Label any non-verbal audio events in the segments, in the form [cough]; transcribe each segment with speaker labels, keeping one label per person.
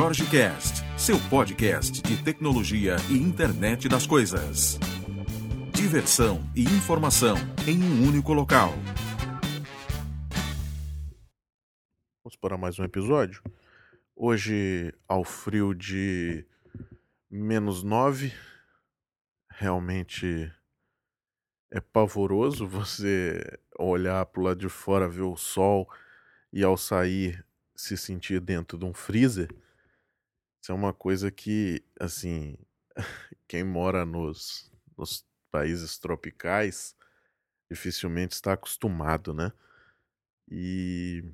Speaker 1: Jorge Cast, seu podcast de tecnologia e internet das coisas. Diversão e informação em um único local.
Speaker 2: Vamos para mais um episódio. Hoje, ao frio de menos 9, realmente é pavoroso você olhar para o lado de fora, ver o sol e ao sair se sentir dentro de um freezer. Isso é uma coisa que, assim, [laughs] quem mora nos, nos países tropicais dificilmente está acostumado, né? E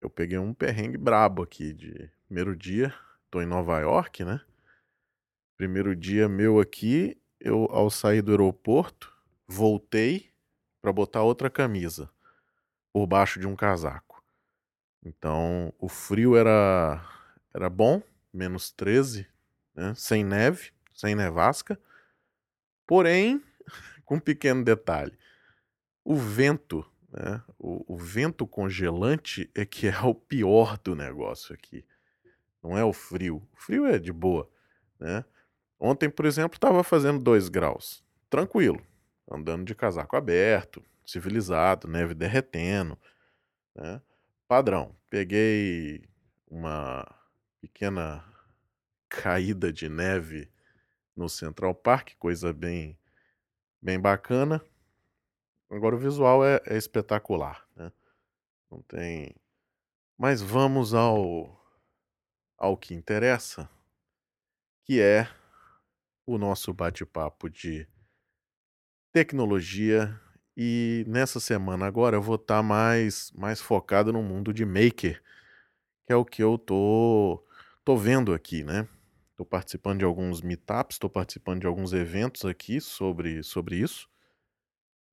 Speaker 2: eu peguei um perrengue brabo aqui de primeiro dia, tô em Nova York, né? Primeiro dia meu aqui, eu ao sair do aeroporto, voltei para botar outra camisa por baixo de um casaco. Então, o frio era era bom, menos 13, né? sem neve, sem nevasca. Porém, [laughs] com um pequeno detalhe: o vento, né? o, o vento congelante é que é o pior do negócio aqui. Não é o frio. O frio é de boa. Né? Ontem, por exemplo, estava fazendo 2 graus. Tranquilo. Andando de casaco aberto, civilizado, neve derretendo. Né? Padrão. Peguei uma pequena caída de neve no Central Park, coisa bem, bem bacana. Agora o visual é, é espetacular, né? Não tem. Mas vamos ao ao que interessa, que é o nosso bate-papo de tecnologia. E nessa semana agora eu vou estar tá mais, mais focado no mundo de maker, que é o que eu tô, tô vendo aqui, né? Estou participando de alguns meetups, estou participando de alguns eventos aqui sobre, sobre isso.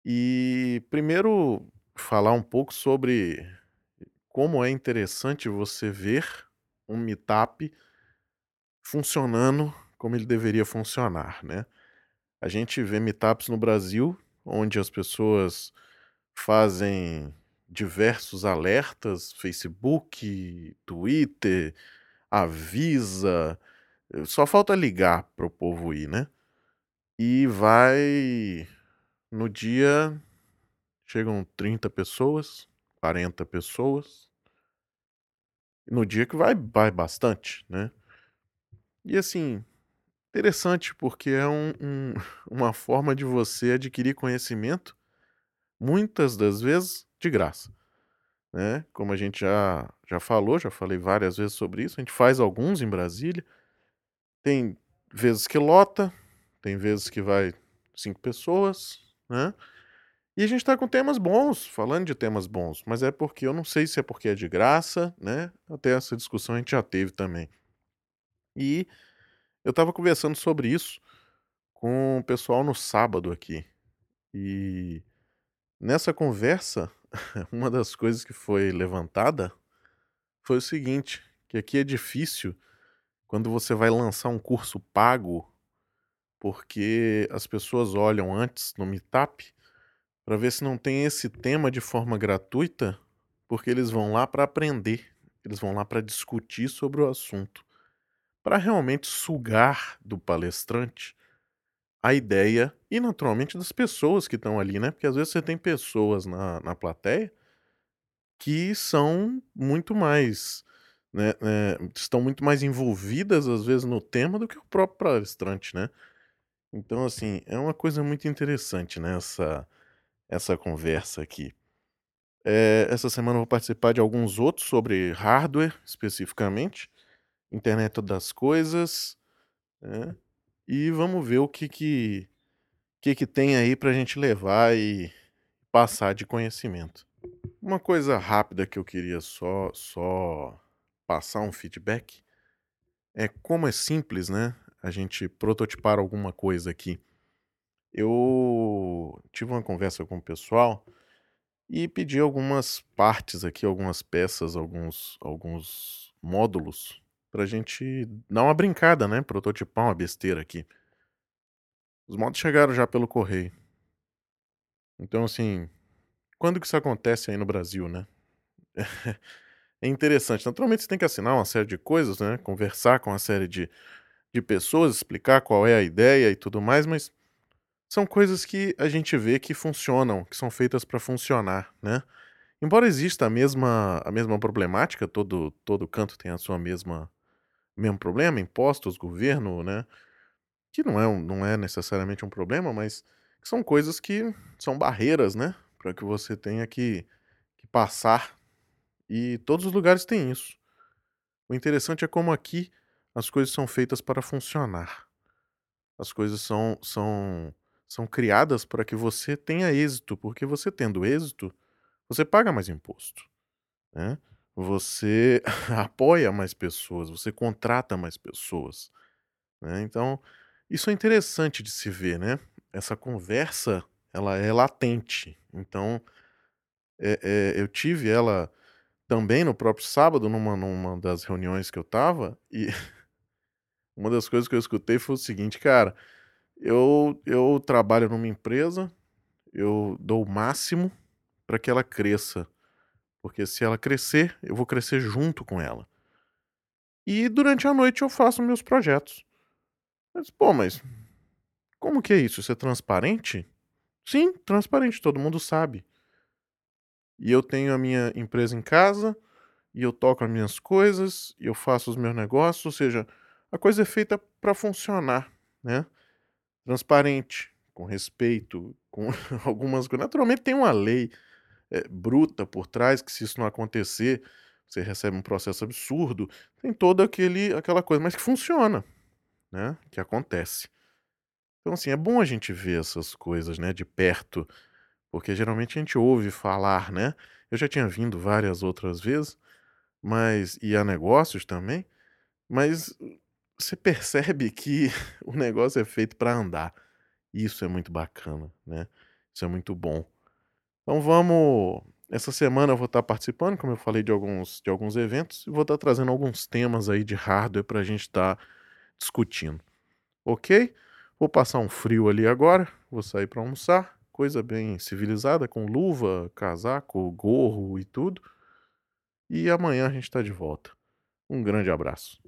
Speaker 2: E primeiro falar um pouco sobre como é interessante você ver um meetup funcionando como ele deveria funcionar, né? A gente vê meetups no Brasil onde as pessoas fazem diversos alertas, Facebook, Twitter, avisa, só falta ligar para o povo ir, né? E vai no dia chegam 30 pessoas, 40 pessoas. No dia que vai vai bastante, né? E assim, Interessante, porque é um, um, [laughs] uma forma de você adquirir conhecimento, muitas das vezes de graça. Né? Como a gente já, já falou, já falei várias vezes sobre isso, a gente faz alguns em Brasília. Tem vezes que lota, tem vezes que vai cinco pessoas, né? E a gente está com temas bons, falando de temas bons, mas é porque eu não sei se é porque é de graça, né? Até essa discussão a gente já teve também. E eu estava conversando sobre isso com o pessoal no sábado aqui. E nessa conversa, [laughs] uma das coisas que foi levantada foi o seguinte, que aqui é difícil quando você vai lançar um curso pago, porque as pessoas olham antes no Meetup para ver se não tem esse tema de forma gratuita, porque eles vão lá para aprender, eles vão lá para discutir sobre o assunto. Para realmente sugar do palestrante a ideia e naturalmente das pessoas que estão ali, né? Porque às vezes você tem pessoas na, na plateia que são muito mais, né, né, estão muito mais envolvidas às vezes no tema do que o próprio palestrante, né? Então assim é uma coisa muito interessante né, essa conversa aqui. É, essa semana eu vou participar de alguns outros sobre hardware especificamente internet das coisas, né? E vamos ver o que que, que, que tem aí para a gente levar e passar de conhecimento. Uma coisa rápida que eu queria só, só passar um feedback é como é simples, né? A gente prototipar alguma coisa aqui. Eu tive uma conversa com o pessoal e pedi algumas partes aqui, algumas peças, alguns, alguns módulos pra gente dar uma brincada, né? Prototipar uma besteira aqui. Os modos chegaram já pelo correio. Então, assim, quando que isso acontece aí no Brasil, né? [laughs] é interessante. Naturalmente você tem que assinar uma série de coisas, né? Conversar com uma série de, de pessoas, explicar qual é a ideia e tudo mais, mas são coisas que a gente vê que funcionam, que são feitas para funcionar, né? Embora exista a mesma, a mesma problemática, todo, todo canto tem a sua mesma mesmo problema, impostos, governo, né? Que não é, um, não é necessariamente um problema, mas são coisas que são barreiras, né? Para que você tenha que, que passar. E todos os lugares têm isso. O interessante é como aqui as coisas são feitas para funcionar. As coisas são, são, são criadas para que você tenha êxito, porque você tendo êxito, você paga mais imposto. Né? Você [laughs] apoia mais pessoas, você contrata mais pessoas. Né? Então, isso é interessante de se ver, né? Essa conversa, ela é latente. Então, é, é, eu tive ela também no próprio sábado, numa, numa das reuniões que eu tava, e [laughs] uma das coisas que eu escutei foi o seguinte, cara, eu, eu trabalho numa empresa, eu dou o máximo para que ela cresça. Porque se ela crescer, eu vou crescer junto com ela. E durante a noite eu faço meus projetos. Mas, pô, mas como que é isso? Isso é transparente? Sim, transparente, todo mundo sabe. E eu tenho a minha empresa em casa, e eu toco as minhas coisas, e eu faço os meus negócios, ou seja, a coisa é feita para funcionar, né? Transparente, com respeito, com [laughs] algumas coisas. Naturalmente tem uma lei é, bruta por trás, que se isso não acontecer, você recebe um processo absurdo. Tem toda aquela coisa, mas que funciona, né? Que acontece. Então, assim, é bom a gente ver essas coisas, né, de perto, porque geralmente a gente ouve falar, né? Eu já tinha vindo várias outras vezes, mas e a negócios também, mas você percebe que [laughs] o negócio é feito para andar. Isso é muito bacana, né? Isso é muito bom. Então vamos. Essa semana eu vou estar participando, como eu falei, de alguns, de alguns eventos, e vou estar trazendo alguns temas aí de hardware para a gente estar discutindo. Ok? Vou passar um frio ali agora, vou sair para almoçar, coisa bem civilizada, com luva, casaco, gorro e tudo. E amanhã a gente está de volta. Um grande abraço.